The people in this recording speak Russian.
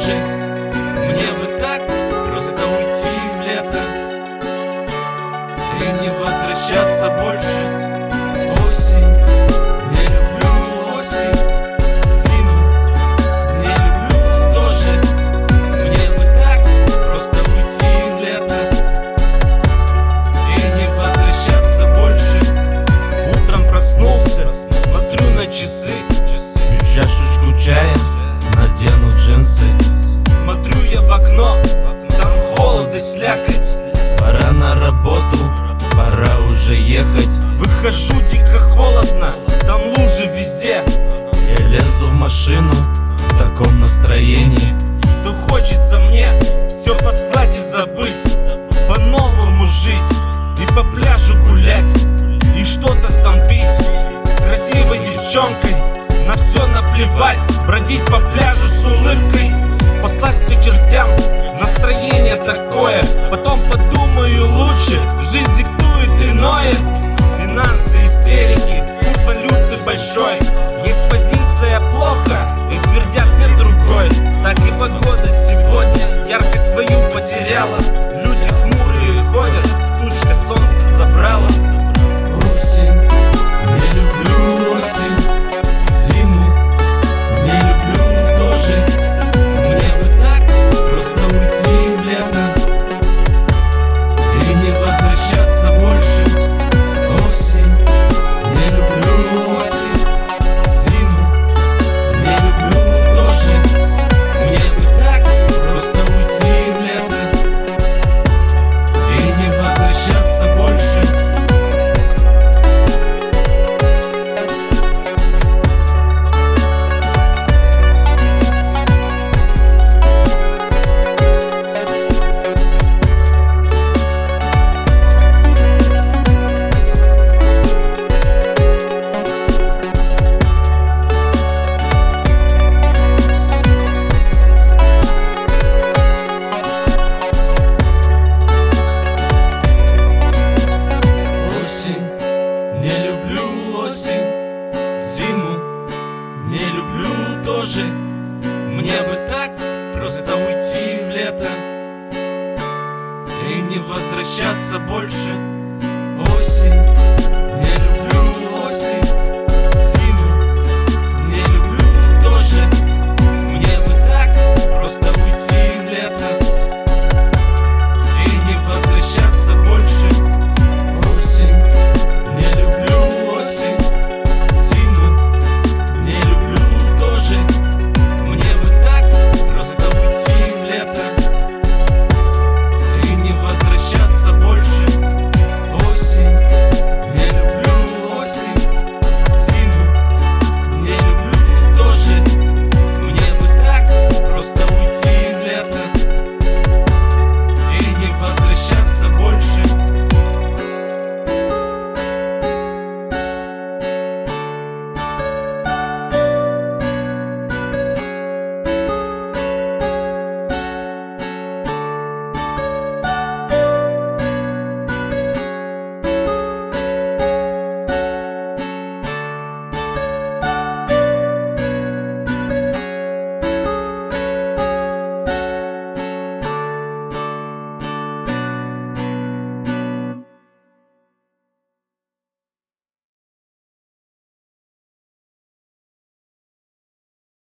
тоже Мне бы так просто уйти в лето И не возвращаться больше. Осень, не люблю осень. Проснулся, смотрю на часы. Пью чашечку чая, надену джинсы. Смотрю я в окно, там холод и слякоть. Пора на работу, пора уже ехать. Выхожу дико холодно, там лужи везде. Я лезу в машину в таком настроении Что хочется мне все послать и забыть По-новому жить и по пляжу гулять На все наплевать, бродить по пляжу с улыбкой Послать все чертям, настроение такое Потом подумаю лучше, жизнь диктует иное. Финансы, истерики, курс валюты большой. Есть позиция плохо и твердят нет другой. Так и погода сегодня яркость свою потеряла. Люди хмурые ходят, тучка солнце забрала Мне бы так просто уйти в лето И не возвращаться больше Осень,